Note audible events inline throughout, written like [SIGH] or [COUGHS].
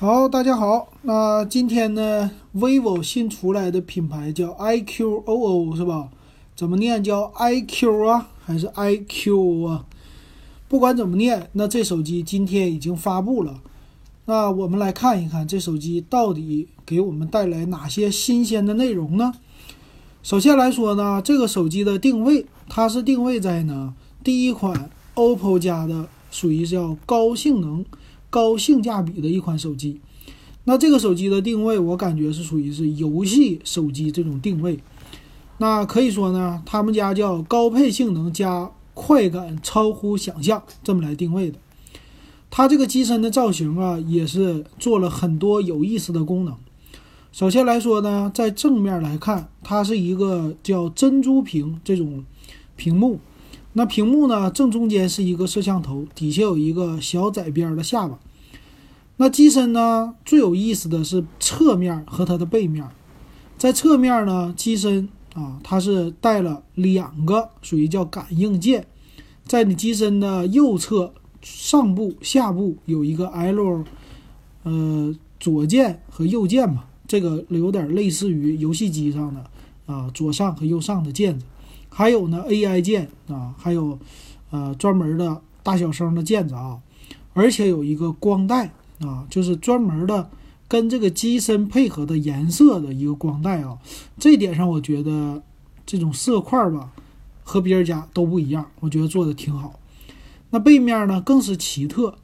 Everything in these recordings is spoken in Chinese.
好，大家好。那今天呢，vivo 新出来的品牌叫 iQOO 是吧？怎么念？叫 iQ 啊，还是 iQ 啊？不管怎么念，那这手机今天已经发布了。那我们来看一看这手机到底给我们带来哪些新鲜的内容呢？首先来说呢，这个手机的定位，它是定位在呢第一款 OPPO 家的，属于叫高性能。高性价比的一款手机，那这个手机的定位，我感觉是属于是游戏手机这种定位。那可以说呢，他们家叫高配性能加快感超乎想象这么来定位的。它这个机身的造型啊，也是做了很多有意思的功能。首先来说呢，在正面来看，它是一个叫珍珠屏这种屏幕。那屏幕呢？正中间是一个摄像头，底下有一个小窄边的下巴。那机身呢？最有意思的是侧面和它的背面。在侧面呢，机身啊，它是带了两个属于叫感应键，在你机身的右侧上部、下部有一个 L，呃，左键和右键嘛，这个有点类似于游戏机上的啊左上和右上的键子。还有呢，AI 键啊，还有，呃，专门的大小声的键子啊，而且有一个光带啊，就是专门的跟这个机身配合的颜色的一个光带啊。这点上，我觉得这种色块吧，和别人家都不一样，我觉得做的挺好。那背面呢，更是奇特。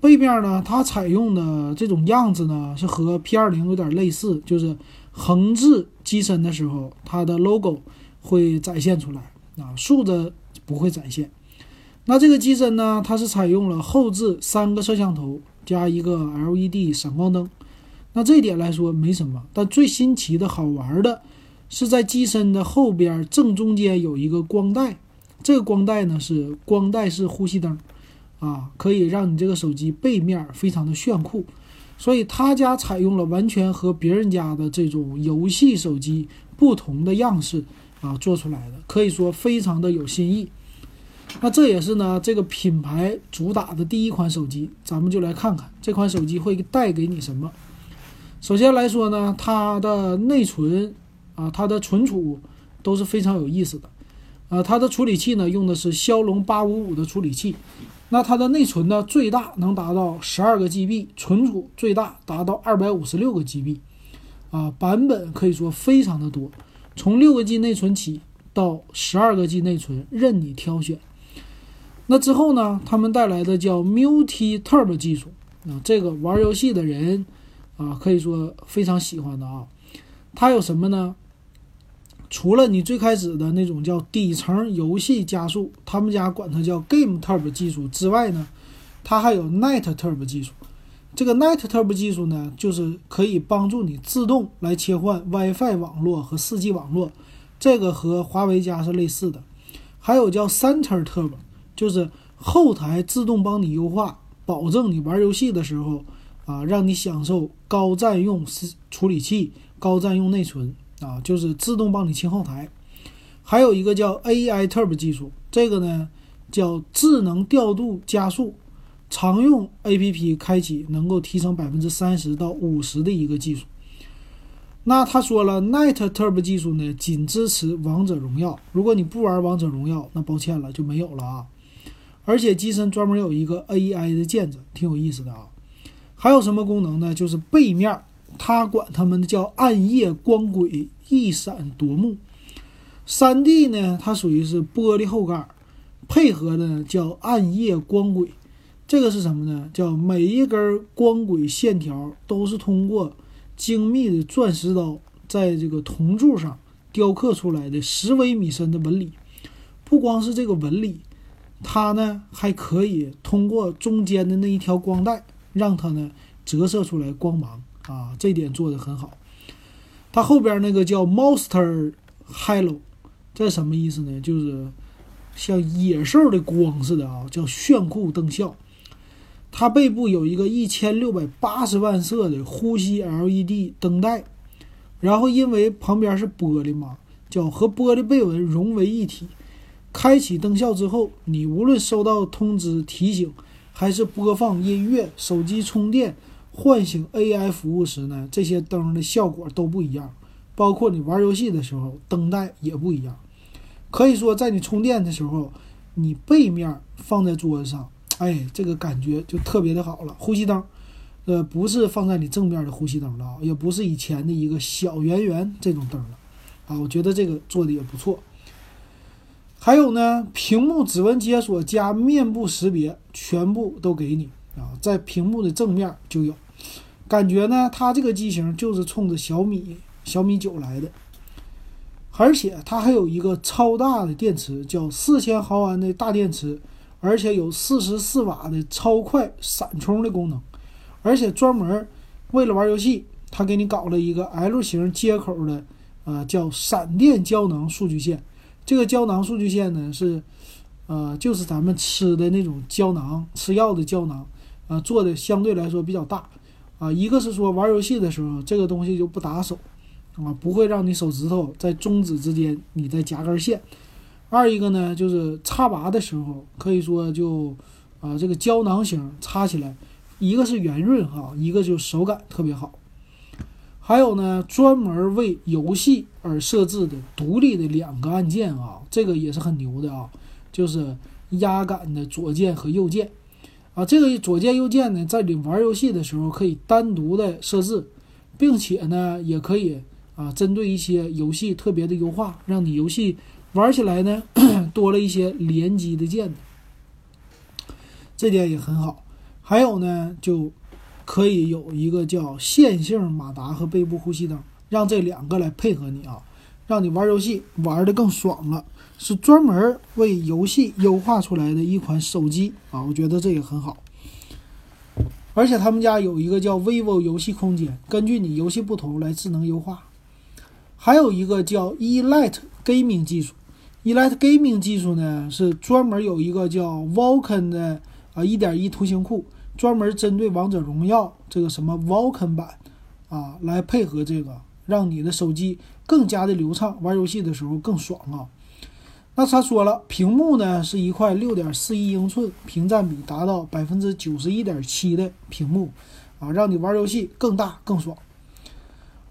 背面呢，它采用的这种样子呢，是和 P20 有点类似，就是横置机身的时候，它的 logo。会展现出来啊，竖着不会展现。那这个机身呢，它是采用了后置三个摄像头加一个 LED 闪光灯。那这点来说没什么，但最新奇的好玩的是在机身的后边正中间有一个光带，这个光带呢是光带式呼吸灯啊，可以让你这个手机背面非常的炫酷。所以他家采用了完全和别人家的这种游戏手机不同的样式。啊，做出来的可以说非常的有新意。那这也是呢，这个品牌主打的第一款手机。咱们就来看看这款手机会带给你什么。首先来说呢，它的内存啊，它的存储都是非常有意思的。呃，它的处理器呢，用的是骁龙八五五的处理器。那它的内存呢，最大能达到十二个 GB，存储最大达到二百五十六个 GB。啊，版本可以说非常的多。从六个 G 内存起到十二个 G 内存，任你挑选。那之后呢？他们带来的叫 Multi Turbo 技术啊，这个玩游戏的人啊，可以说非常喜欢的啊。它有什么呢？除了你最开始的那种叫底层游戏加速，他们家管它叫 Game Turbo 技术之外呢，它还有 Night Turbo 技术。这个 Night Turbo 技术呢，就是可以帮助你自动来切换 WiFi 网络和 4G 网络，这个和华为家是类似的。还有叫 Center Turbo，就是后台自动帮你优化，保证你玩游戏的时候啊，让你享受高占用处理器、高占用内存啊，就是自动帮你清后台。还有一个叫 AI Turbo 技术，这个呢叫智能调度加速。常用 APP 开启能够提升百分之三十到五十的一个技术。那他说了，Night Turbo 技术呢，仅支持王者荣耀。如果你不玩王者荣耀，那抱歉了，就没有了啊。而且机身专门有一个 AI 的键子，挺有意思的啊。还有什么功能呢？就是背面，它管它们叫暗夜光轨，一闪夺目。三 D 呢，它属于是玻璃后盖，配合的叫暗夜光轨。这个是什么呢？叫每一根光轨线条都是通过精密的钻石刀在这个铜柱上雕刻出来的十微米深的纹理。不光是这个纹理，它呢还可以通过中间的那一条光带，让它呢折射出来光芒啊，这点做的很好。它后边那个叫 Monster Halo，这什么意思呢？就是像野兽的光似的啊，叫炫酷灯效。它背部有一个一千六百八十万色的呼吸 LED 灯带，然后因为旁边是玻璃嘛，叫和玻璃背纹融为一体。开启灯效之后，你无论收到通知提醒，还是播放音乐、手机充电，唤醒 AI 服务时呢，这些灯的效果都不一样，包括你玩游戏的时候，灯带也不一样。可以说，在你充电的时候，你背面放在桌子上，哎，这个感觉就特别的好了。呼吸灯，呃，不是放在你正面的呼吸灯了，也不是以前的一个小圆圆这种灯了啊，我觉得这个做的也不错。还有呢，屏幕指纹解锁加面部识别，全部都给你啊，在屏幕的正面就有。感觉呢，它这个机型就是冲着小米小米九来的，而且它还有一个超大的电池，叫四千毫安的大电池，而且有四十四瓦的超快闪充的功能，而且专门为了玩游戏，它给你搞了一个 L 型接口的，呃，叫闪电胶囊数据线。这个胶囊数据线呢是，呃，就是咱们吃的那种胶囊，吃药的胶囊，啊，做的相对来说比较大，啊，一个是说玩游戏的时候这个东西就不打手，啊，不会让你手指头在中指之间你再夹根线；二一个呢就是插拔的时候，可以说就，啊，这个胶囊型插起来，一个是圆润哈，一个就手感特别好。还有呢，专门为游戏而设置的独立的两个按键啊，这个也是很牛的啊，就是压感的左键和右键啊。这个左键右键呢，在你玩游戏的时候可以单独的设置，并且呢，也可以啊，针对一些游戏特别的优化，让你游戏玩起来呢 [COUGHS] 多了一些联机的键，这点也很好。还有呢，就。可以有一个叫线性马达和背部呼吸灯，让这两个来配合你啊，让你玩游戏玩的更爽了。是专门为游戏优化出来的一款手机啊，我觉得这也很好。而且他们家有一个叫 vivo 游戏空间，根据你游戏不同来智能优化。还有一个叫 Elite Gaming 技术，Elite Gaming 技术呢是专门有一个叫 Vulkan 的啊1.1图形库。专门针对王者荣耀这个什么 Vulkan 版啊，来配合这个，让你的手机更加的流畅，玩游戏的时候更爽啊。那他说了，屏幕呢是一块六点四一英寸，屏占比达到百分之九十一点七的屏幕啊，让你玩游戏更大更爽。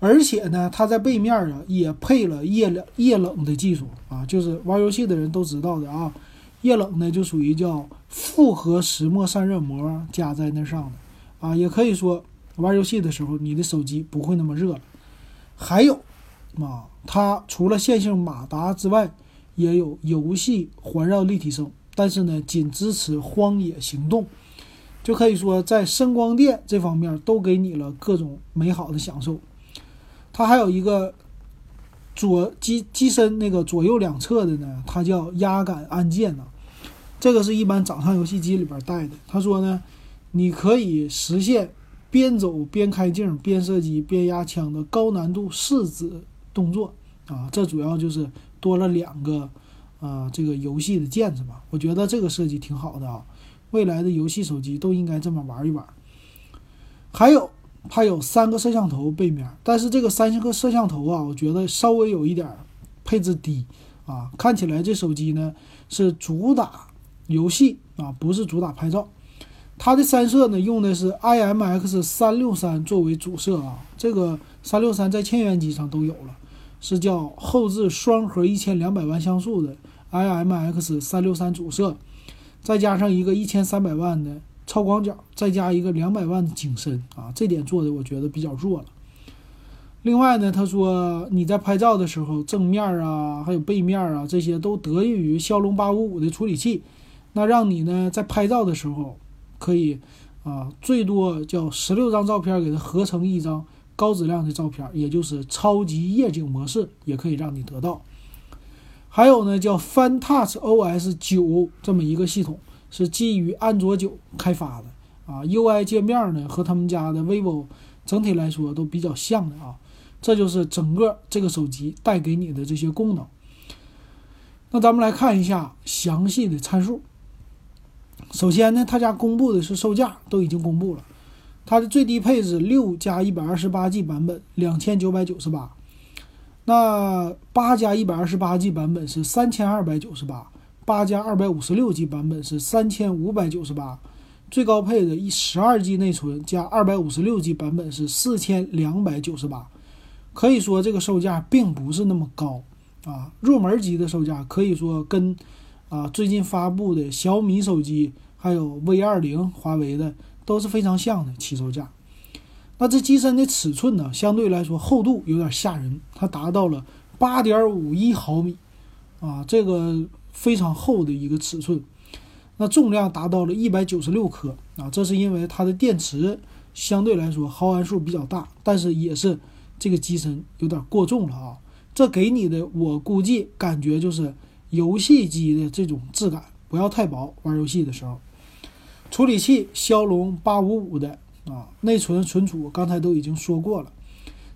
而且呢，它在背面啊也配了液冷液冷的技术啊，就是玩游戏的人都知道的啊。液冷呢，就属于叫复合石墨散热膜加在那上的啊，也可以说玩游戏的时候你的手机不会那么热了。还有啊，它除了线性马达之外，也有游戏环绕立体声，但是呢，仅支持荒野行动，就可以说在声光电这方面都给你了各种美好的享受。它还有一个。左机机身那个左右两侧的呢，它叫压感按键呢，这个是一般掌上游戏机里边带的。他说呢，你可以实现边走边开镜、边射击边压枪的高难度试指动作啊。这主要就是多了两个啊这个游戏的键子吧。我觉得这个设计挺好的啊，未来的游戏手机都应该这么玩一玩。还有。它有三个摄像头背面，但是这个三个摄像头啊，我觉得稍微有一点配置低啊。看起来这手机呢是主打游戏啊，不是主打拍照。它的三摄呢用的是 IMX 三六三作为主摄啊，这个三六三在千元机上都有了，是叫后置双核一千两百万像素的 IMX 三六三主摄，再加上一个一千三百万的。超广角再加一个两百万的景深啊，这点做的我觉得比较弱了。另外呢，他说你在拍照的时候，正面啊，还有背面啊，这些都得益于骁龙八五五的处理器，那让你呢在拍照的时候可以啊，最多叫十六张照片给它合成一张高质量的照片，也就是超级夜景模式也可以让你得到。还有呢，叫 Fan Touch OS 九这么一个系统。是基于安卓九开发的啊，UI 界面呢和他们家的 vivo 整体来说都比较像的啊，这就是整个这个手机带给你的这些功能。那咱们来看一下详细的参数。首先呢，他家公布的是售价都已经公布了，它的最低配置六加一百二十八 G 版本两千九百九十八，那八加一百二十八 G 版本是三千二百九十八。八加二百五十六 G 版本是三千五百九十八，最高配的一十二 G 内存加二百五十六 G 版本是四千两百九十八，可以说这个售价并不是那么高啊。入门级的售价可以说跟啊最近发布的小米手机还有 V 二零华为的都是非常像的起售价。那这机身的尺寸呢，相对来说厚度有点吓人，它达到了八点五一毫米啊，这个非常厚的一个尺寸。那重量达到了一百九十六克啊，这是因为它的电池相对来说毫安数比较大，但是也是这个机身有点过重了啊。这给你的我估计感觉就是游戏机的这种质感，不要太薄，玩游戏的时候。处理器骁龙八五五的啊，内存存储刚才都已经说过了。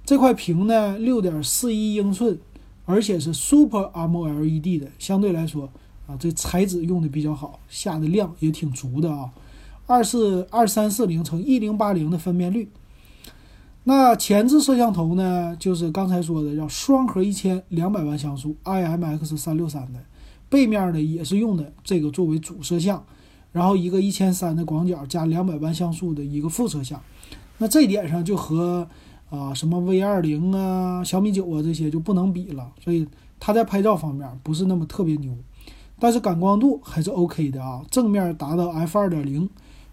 这块屏呢，六点四一英寸，而且是 Super AMOLED 的，相对来说。啊，这材质用的比较好，下的量也挺足的啊，二四二三四零乘一零八零的分辨率。那前置摄像头呢，就是刚才说的叫双核一千两百万像素 IMX 三六三的，背面呢也是用的这个作为主摄像，然后一个一千三的广角加两百万像素的一个副摄像。那这点上就和啊什么 V 二零啊、小米九啊这些就不能比了，所以它在拍照方面不是那么特别牛。但是感光度还是 OK 的啊，正面达到 f 二点零，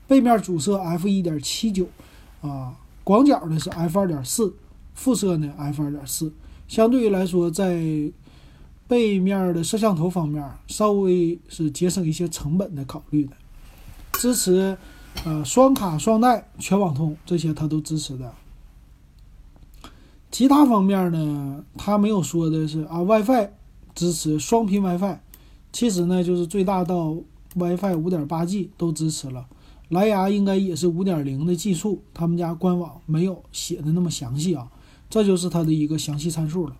背面主摄 f 一点七九，啊，广角呢是 f 二点四，副摄呢 f 二点四，相对于来说，在背面的摄像头方面稍微是节省一些成本的考虑的，支持呃双卡双待全网通这些它都支持的，其他方面呢，它没有说的是啊 WiFi 支持双频 WiFi。其实呢，就是最大到 WiFi 五点八 G 都支持了，蓝牙应该也是五点零的技术，他们家官网没有写的那么详细啊，这就是它的一个详细参数了。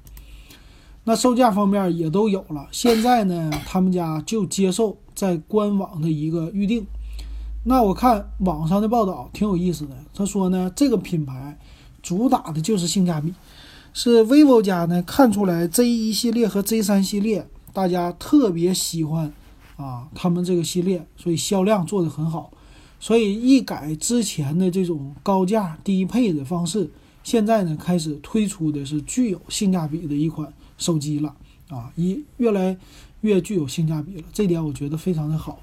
那售价方面也都有了，现在呢，他们家就接受在官网的一个预定。那我看网上的报道挺有意思的，他说呢，这个品牌主打的就是性价比，是 vivo 家呢看出来 Z 一系列和 Z 三系列。大家特别喜欢啊，他们这个系列，所以销量做得很好，所以一改之前的这种高价低配的方式，现在呢开始推出的是具有性价比的一款手机了啊，一越来越具有性价比了，这点我觉得非常的好。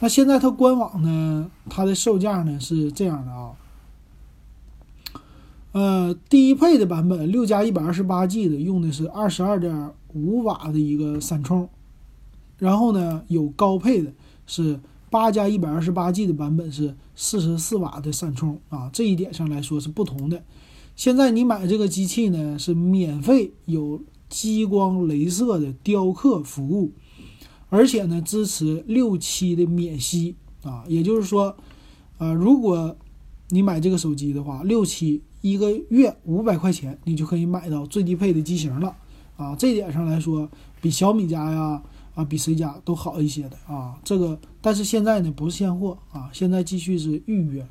那现在它官网呢，它的售价呢是这样的啊，呃，低配的版本六加一百二十八 G 的用的是二十二点。五瓦的一个闪充，然后呢，有高配的是八加一百二十八 G 的版本是四十四瓦的闪充啊，这一点上来说是不同的。现在你买这个机器呢，是免费有激光镭射的雕刻服务，而且呢支持六期的免息啊，也就是说，呃，如果你买这个手机的话，六期一个月五百块钱，你就可以买到最低配的机型了。啊，这点上来说，比小米家呀，啊，比谁家都好一些的啊。这个，但是现在呢不是现货啊，现在继续是预约。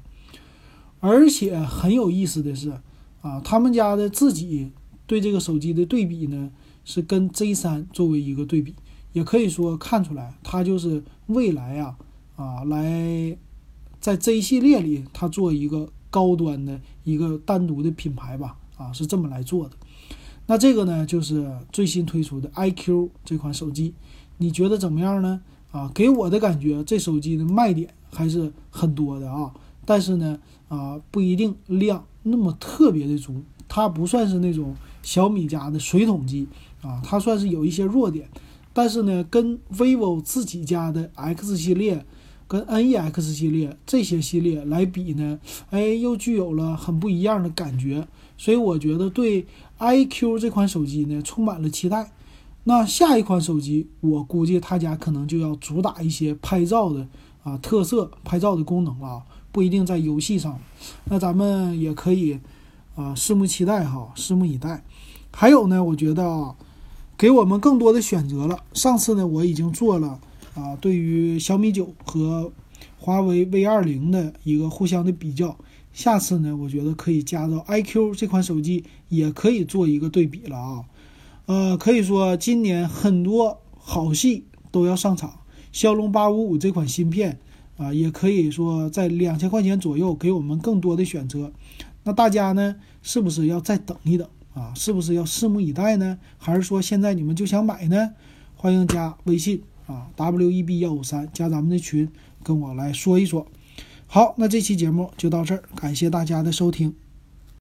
而且很有意思的是，啊，他们家的自己对这个手机的对比呢，是跟 Z 三作为一个对比，也可以说看出来，它就是未来啊，啊，来在 Z 系列里，它做一个高端的一个单独的品牌吧，啊，是这么来做的。那这个呢，就是最新推出的 iQ 这款手机，你觉得怎么样呢？啊，给我的感觉，这手机的卖点还是很多的啊。但是呢，啊，不一定量那么特别的足，它不算是那种小米家的水桶机啊，它算是有一些弱点。但是呢，跟 vivo 自己家的 X 系列、跟 NEX 系列这些系列来比呢，哎，又具有了很不一样的感觉。所以我觉得对 iQ 这款手机呢充满了期待。那下一款手机，我估计他家可能就要主打一些拍照的啊特色，拍照的功能了，不一定在游戏上。那咱们也可以啊拭目期待哈，拭目以待。还有呢，我觉得啊，给我们更多的选择了。上次呢，我已经做了啊，对于小米九和华为 V 二零的一个互相的比较。下次呢，我觉得可以加到 iQ 这款手机，也可以做一个对比了啊。呃，可以说今年很多好戏都要上场，骁龙八五五这款芯片啊，也可以说在两千块钱左右给我们更多的选择。那大家呢，是不是要再等一等啊？是不是要拭目以待呢？还是说现在你们就想买呢？欢迎加微信啊，w e b 幺五三，加咱们的群，跟我来说一说。好，那这期节目就到这儿，感谢大家的收听。